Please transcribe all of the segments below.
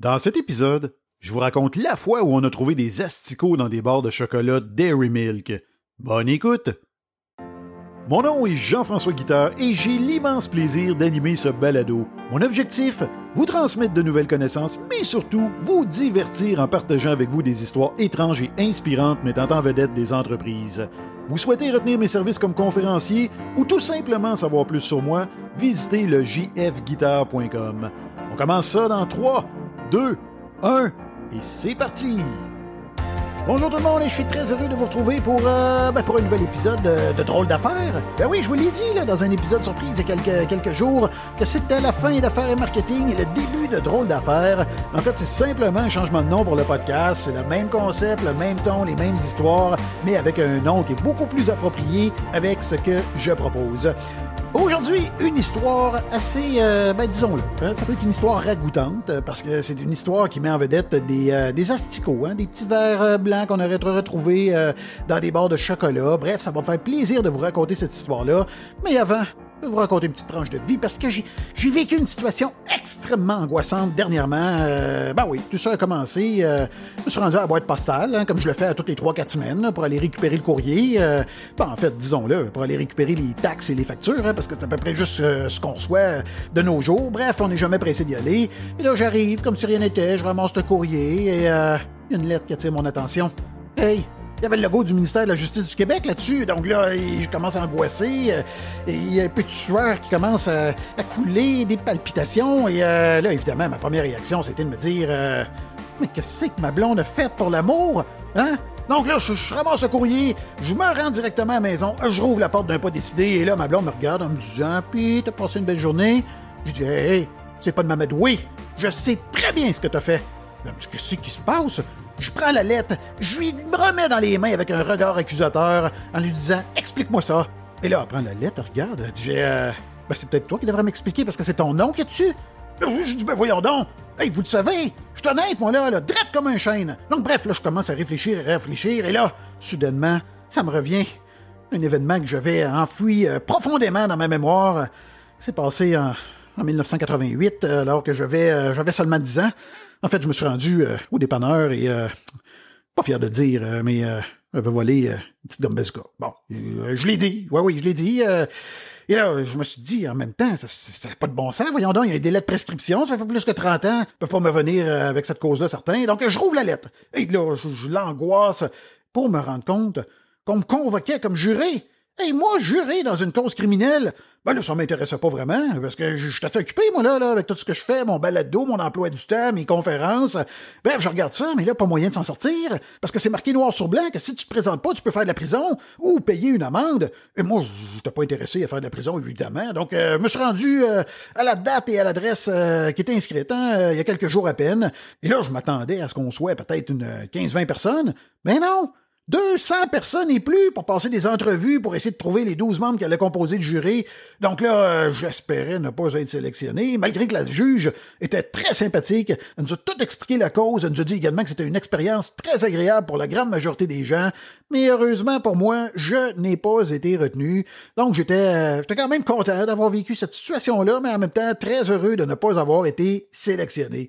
Dans cet épisode, je vous raconte la fois où on a trouvé des asticots dans des barres de chocolat Dairy Milk. Bonne écoute! Mon nom est Jean-François Guitard et j'ai l'immense plaisir d'animer ce balado. Mon objectif, vous transmettre de nouvelles connaissances, mais surtout vous divertir en partageant avec vous des histoires étranges et inspirantes mettant en vedette des entreprises. Vous souhaitez retenir mes services comme conférencier ou tout simplement savoir plus sur moi, visitez le jfguitar.com. On commence ça dans 3, 2, 1, et c'est parti! Bonjour tout le monde et je suis très heureux de vous retrouver pour, euh, ben, pour un nouvel épisode de, Drôle d'affaires. Ben oui, je vous l'ai dit dans un épisode surprise il y a quelques, quelques jours que c'était la fin d'affaires et marketing et le début de Drôle d'affaires. En fait, c'est simplement un changement de nom pour le podcast. C'est le même concept, le même ton, les mêmes histoires, mais avec un nom qui est beaucoup plus approprié avec ce que je propose. Aujourd'hui, une histoire assez, euh, ben disons-le, hein, ça peut être une histoire ragoûtante, euh, parce que c'est une histoire qui met en vedette des, euh, des asticots, hein, des petits verres blancs qu'on aurait retrouvés dans des barres de chocolat. Bref, ça va me faire plaisir de vous raconter cette histoire-là. Mais avant, je vais vous raconter une petite tranche de vie parce que j'ai vécu une situation extrêmement angoissante dernièrement. Euh, ben oui, tout ça a commencé. euh, je me suis rendu à la boîte postale, hein, comme je le fais à toutes les 3-4 semaines, pour aller récupérer le courrier. Euh, ben, en fait, disons-le, pour aller récupérer les taxes et les factures, hein, parce que c'est à peu près juste ce qu'on reçoit de nos jours. Bref, on n'est jamais pressé d'y aller. Et là, j'arrive, comme si rien n'était, je ramasse le courrier et il y a une lettre qui attire mon attention. Hey, il y avait le logo du ministère de la Justice du Québec là-dessus. Donc là, je commence à angoisser. euh, et il y a un peu sueur qui commence à, couler, des palpitations. Et euh, là, évidemment, ma première réaction, c'était de me dire euh, Mais qu'est-ce que ma blonde a fait pour l'amour? Hein? Donc là, je, je ramasse le courrier, je me rends directement à la maison, je rouvre la porte d'un pas décidé, et là, ma blonde me regarde en me disant Puis, t'as passé une belle journée? Je dis Hey, c'est pas de m'amadouer. Je sais très bien ce que t'as fait. Elle me Qu'est-ce qui se passe? Je prends la lettre, je lui remets dans les mains avec un regard accusateur en lui disant Explique-moi ça. Et là, elle prend la lettre, regarde, elle dit euh, Ben, c'est peut-être toi qui devrais m'expliquer parce que c'est ton nom qui est dessus. Je dis Ben, voyons donc. Hey, vous le savez, je suis honnête, moi, là, là, comme un chêne. Donc, bref, là, je commence à réfléchir et réfléchir, et là, soudainement, ça me revient. Un événement que j'avais enfoui euh, profondément dans ma mémoire. C'est passé en, en 1988, euh, alors que j'avais euh, j'avais seulement 10 ans. En fait, je me suis rendu euh, au dépanneur et, pas fier de dire, mais j'avais volé une petite gomme bazooka. Bon, je l'ai dit, oui, oui, je l'ai dit. et là, je me suis dit, en même temps, ça n'a pas de bon sens. Voyons donc, il y a un délai de prescription, ça fait plus que 30 ans. Ils peuvent pas me venir avec cette cause-là, certains. Donc, je rouvre la lettre. Et là, je l'angoisse pour me rendre compte qu'on me convoquait comme juré. Et moi, juré dans une cause criminelle, ben là, ça m'intéressait pas vraiment, parce que suis assez occupé, moi, là, avec tout ce que je fais, mon balado, mon emploi du temps, mes conférences. Bref, je regarde ça, mais là, pas moyen de s'en sortir, parce que c'est marqué noir sur blanc que si tu te présentes pas, tu peux faire de la prison ou payer une amende. Et moi, je n'étais pas intéressé à faire de la prison, évidemment. Donc, euh, je me suis rendu euh, à la date et à l'adresse euh, qui était inscrite, hein, il y a quelques jours à peine. Et là, je m'attendais à ce qu'on soit peut-être une 15-20 personnes. Mais non! 200 personnes et plus pour passer des entrevues pour essayer de trouver les 12 membres qui allaient composer le jury. Donc là, euh, j'espérais ne pas être sélectionné, malgré que la juge était très sympathique. Elle nous a tout expliqué la cause. Elle nous a dit également que c'était une expérience très agréable pour la grande majorité des gens. Mais heureusement pour moi, je n'ai pas été retenu. Donc j'étais euh, j'étais quand même content d'avoir vécu cette situation-là, mais en même temps très heureux de ne pas avoir été sélectionné.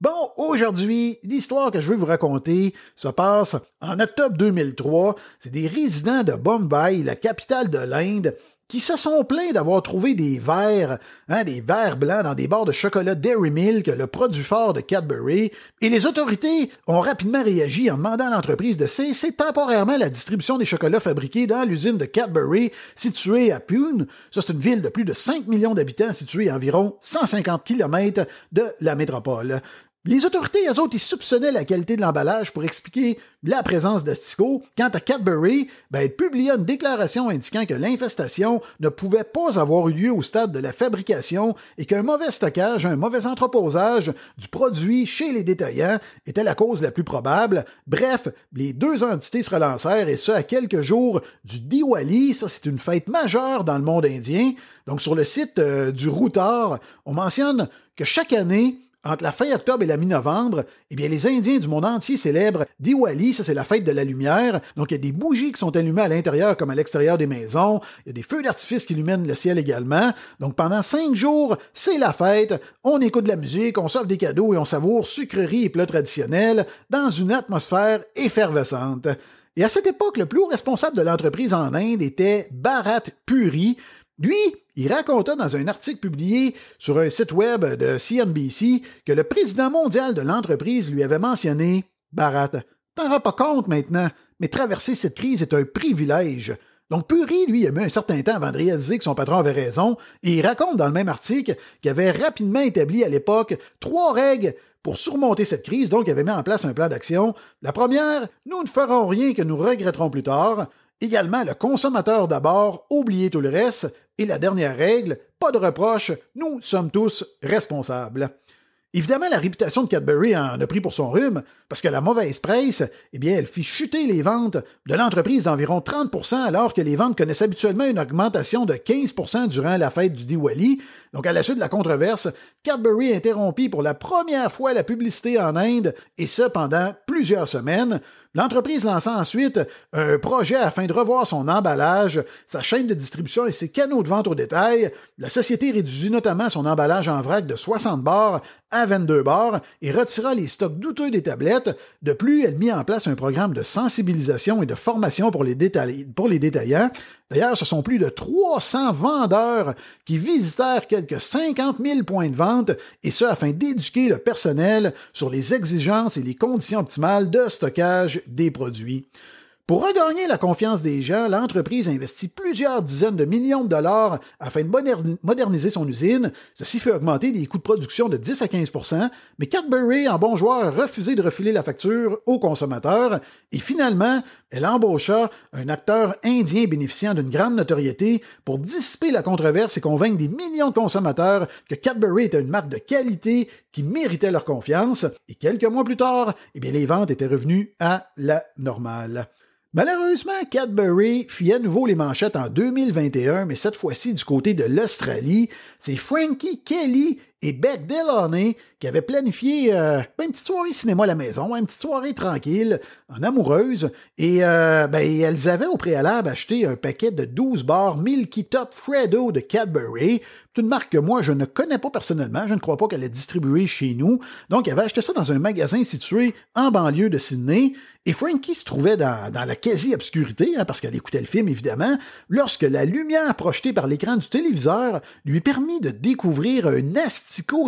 Bon, aujourd'hui, l'histoire que je vais vous raconter se passe en octobre 2003. C'est des résidents de Bombay, la capitale de l'Inde, qui se sont plaints d'avoir trouvé des verres, hein, des verres blancs dans des barres de chocolat Dairy Milk, le produit fort de Cadbury, et les autorités ont rapidement réagi en demandant à l'entreprise de cesser temporairement la distribution des chocolats fabriqués dans l'usine de Cadbury située à Pune. Ça, c'est une ville de plus de 5 millions d'habitants située à environ 150 km de la métropole. Les autorités, eux autres, soupçonnaient la qualité de l'emballage pour expliquer la présence d'asticots. Quant à Cadbury, ben, elle publia une déclaration indiquant que l'infestation ne pouvait pas avoir eu lieu au stade de la fabrication et qu'un mauvais stockage, un mauvais entreposage du produit chez les détaillants était la cause la plus probable. Bref, les deux entités se relancèrent et ce, à quelques jours du Diwali. Ça, c'est une fête majeure dans le monde indien. Donc, sur le site euh, du Routar, on mentionne que chaque année, entre la fin octobre et la mi-novembre, eh les Indiens du monde entier célèbrent Diwali, ça c'est la fête de la lumière. Donc, il y a des bougies qui sont allumées à l'intérieur comme à l'extérieur des maisons. Il y a des feux d'artifice qui illuminent le ciel également. Donc, pendant cinq jours, c'est la fête. On écoute de la musique, on s'offre des cadeaux et on savoure sucreries et plats traditionnels dans une atmosphère effervescente. Et à cette époque, le plus haut responsable de l'entreprise en Inde était Bharat Puri, lui, il raconta dans un article publié sur un site web de CNBC que le président mondial de l'entreprise lui avait mentionné Barat, t'en rends pas compte maintenant, mais traverser cette crise est un privilège. Donc Puri, lui, a mis un certain temps avant de réaliser que son patron avait raison, et il raconte dans le même article qu'il avait rapidement établi à l'époque trois règles pour surmonter cette crise, donc il avait mis en place un plan d'action. La première, nous ne ferons rien que nous regretterons plus tard. Également, le consommateur d'abord, oubliez tout le reste. Et la dernière règle, pas de reproche, nous sommes tous responsables. Évidemment, la réputation de Cadbury en a pris pour son rhume, parce que la mauvaise presse, eh bien, elle fit chuter les ventes de l'entreprise d'environ 30% alors que les ventes connaissent habituellement une augmentation de 15% durant la fête du Diwali. Donc, à la suite de la controverse, Cadbury interrompit pour la première fois la publicité en Inde, et ce pendant plusieurs semaines. L'entreprise lança ensuite un projet afin de revoir son emballage, sa chaîne de distribution et ses canaux de vente au détail. La société réduisit notamment son emballage en vrac de 60 bars à 22 bars et retira les stocks douteux des tablettes. De plus, elle mit en place un programme de sensibilisation et de formation pour les, pour les détaillants. D'ailleurs, ce sont plus de 300 vendeurs qui visitèrent quelques 50 000 points de vente, et ce afin d'éduquer le personnel sur les exigences et les conditions optimales de stockage des produits. Pour regagner la confiance des gens, l'entreprise investit plusieurs dizaines de millions de dollars afin de moderniser son usine. Ceci fait augmenter les coûts de production de 10 à 15% mais Cadbury, en bon joueur, a refusé de refiler la facture aux consommateurs et finalement, elle embaucha un acteur indien bénéficiant d'une grande notoriété pour dissiper la controverse et convaincre des millions de consommateurs que Cadbury était une marque de qualité qui méritait leur confiance. Et quelques mois plus tard, eh bien, les ventes étaient revenues à la normale. Malheureusement, Cadbury fit à nouveau les manchettes en 2021, mais cette fois-ci du côté de l'Australie. C'est Frankie Kelly et Beck Delaney qui avaient planifié euh, ben, une petite soirée cinéma à la maison, une petite soirée tranquille, en amoureuse, et euh, ben, elles avaient au préalable acheté un paquet de 12 bars Milky Top Freddo de Cadbury, une marque que moi je ne connais pas personnellement, je ne crois pas qu'elle est distribuée chez nous, donc elle avait acheté ça dans un magasin situé en banlieue de Sydney, et Frankie se trouvait dans, la quasi-obscurité, hein, parce qu'elle écoutait le film évidemment, lorsque la lumière projetée par l'écran du téléviseur lui permit de découvrir un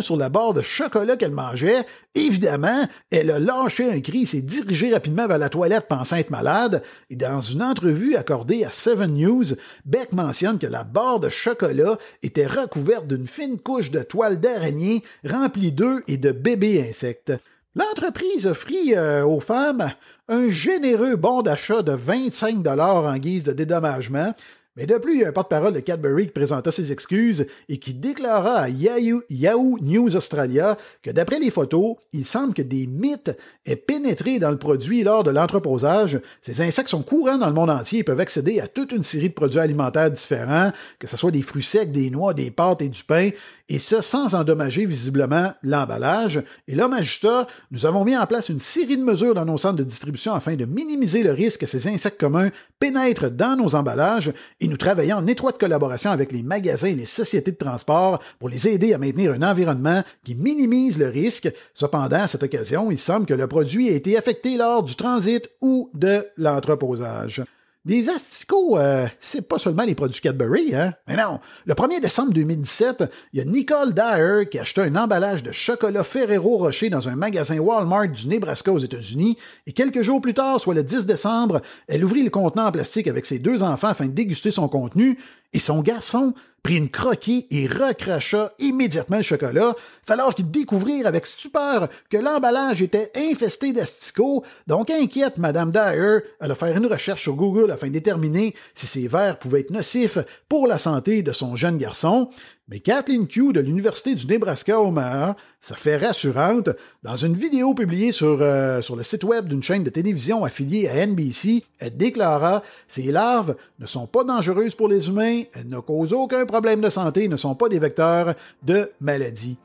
sur la barre de chocolat qu'elle mangeait. Évidemment, elle a lâché un cri et s'est dirigée rapidement vers la toilette pensant être malade. Et dans une entrevue accordée à Seven News, Beck mentionne que la barre de chocolat était recouverte d'une fine couche de toile d'araignée remplie d'œufs et de bébés insectes. L'entreprise offrit euh, aux femmes un généreux bon d'achat de 25 en guise de dédommagement, mais de plus, il y a un porte-parole de Cadbury qui présenta ses excuses et qui déclara à Yahoo, News Australia que d'après les photos, il semble que des mythes aient pénétré dans le produit lors de l'entreposage. Ces insectes sont courants dans le monde entier et peuvent accéder à toute une série de produits alimentaires différents, que ce soit des fruits secs, des noix, des pâtes et du pain, et ce sans endommager visiblement l'emballage. Et là, Magista, nous avons mis en place une série de mesures dans nos centres de distribution afin de minimiser le risque que ces insectes communs pénètrent dans nos emballages et nous travaillons en étroite collaboration avec les magasins et les sociétés de transport pour les aider à maintenir un environnement qui minimise le risque. Cependant, à cette occasion, il semble que le produit a été affecté lors du transit ou de l'entreposage. Des asticots, euh, c'est pas seulement les produits Cadbury, hein? Mais non. Le 1er décembre 2017, il y a Nicole Dyer qui a acheté un emballage de chocolat Ferrero Rocher dans un magasin Walmart du Nebraska aux États-Unis. Et quelques jours plus tard, soit le 10 décembre, elle ouvrit le contenant en plastique avec ses deux enfants afin de déguster son contenu. Et son garçon prit une croquille et recracha immédiatement le chocolat. Alors qu'il découvrirent avec stupeur que l'emballage était infesté d'asticots. Donc, inquiète, Madame Dyer, elle a fait une recherche sur Google afin de déterminer si ces verres pouvaient être nocifs pour la santé de son jeune garçon. Mais Kathleen Q de l'Université du Nebraska Omaha ça fait rassurante. Dans une vidéo publiée sur, euh, sur le site web d'une chaîne de télévision affiliée à NBC, elle déclara Ces larves ne sont pas dangereuses pour les humains, elles ne causent aucun problème de santé, ne sont pas des vecteurs de maladie.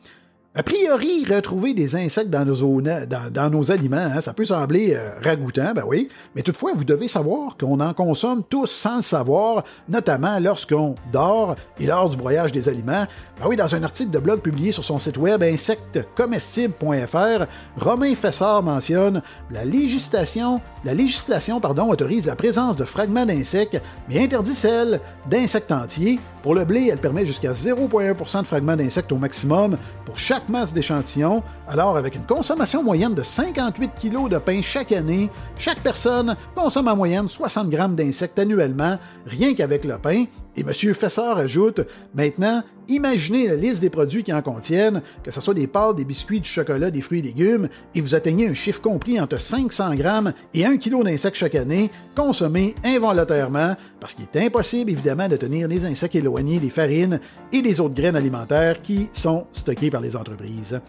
A priori, retrouver des insectes dans nos, aliments, hein, ça peut sembler euh, ragoûtant, ben oui, mais toutefois, vous devez savoir qu'on en consomme tous sans le savoir, notamment lorsqu'on dort et lors du broyage des aliments. Ben oui, dans un article de blog publié sur son site web insectescomestibles.fr, Romain Fessard mentionne la législation, la législation pardon, autorise la présence de fragments d'insectes, mais interdit celle d'insectes entiers. Pour le blé, elle permet jusqu'à 0,1% de fragments d'insectes au maximum pour chaque masse d'échantillons. Alors, avec une consommation moyenne de 58 kg de pain chaque année, chaque personne consomme en moyenne 60 grammes d'insectes annuellement, rien qu'avec le pain. Et M. Fessard ajoute Maintenant, imaginez la liste des produits qui en contiennent, que ce soit des pâtes, des biscuits, du chocolat, des fruits et légumes, et vous atteignez un chiffre compris entre 500 grammes et 1 kg d'insectes chaque année, consommés involontairement, parce qu'il est impossible évidemment de tenir les insectes éloignés des farines et des autres graines alimentaires qui sont stockées par les entreprises.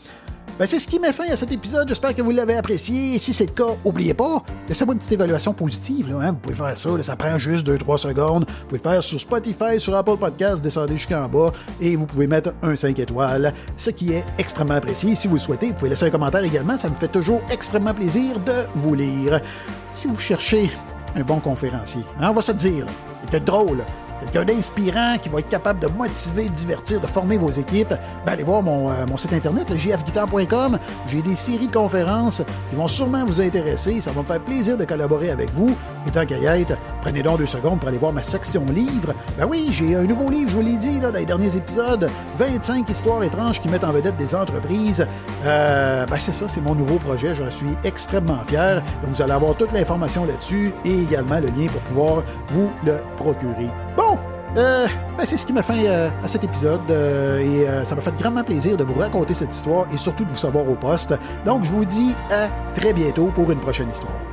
Ben, c'est ce qui met fin à cet épisode. J'espère que vous l'avez apprécié. Si c'est le cas, n'oubliez pas, laissez-moi une petite évaluation positive. Hein. Vous pouvez faire ça, ça prend juste 2-3 secondes. Vous pouvez faire sur Spotify, sur Apple Podcast, descendez jusqu'en bas et vous pouvez mettre un 5 étoiles, ce qui est extrêmement apprécié. Si vous le souhaitez, vous pouvez laisser un commentaire également. Ça me fait toujours extrêmement plaisir de vous lire. Si vous cherchez un bon conférencier, hein, on va se dire, il était drôle, quelqu'un d'inspirant qui va être capable de motiver, de divertir, de former vos équipes, ben allez voir mon, euh, site internet, le jfguitar.com. J'ai des séries de conférences qui vont sûrement vous intéresser. Ça va me faire plaisir de collaborer avec vous. Prenez donc deux secondes pour aller voir ma section livres. Ben oui, j'ai un nouveau livre, je vous l'ai dit là, dans les derniers épisodes 25 histoires étranges qui mettent en vedette des entreprises. Euh, ben c'est ça, c'est mon nouveau projet. J'en suis extrêmement fier. Donc vous allez avoir toute l'information là-dessus et également le lien pour pouvoir vous le procurer. Bon, euh, ben c'est ce qui m'a fait euh, à cet épisode et ça m'a fait grandement plaisir de vous raconter cette histoire et surtout de vous savoir au poste. Donc je vous dis à très bientôt pour une prochaine histoire.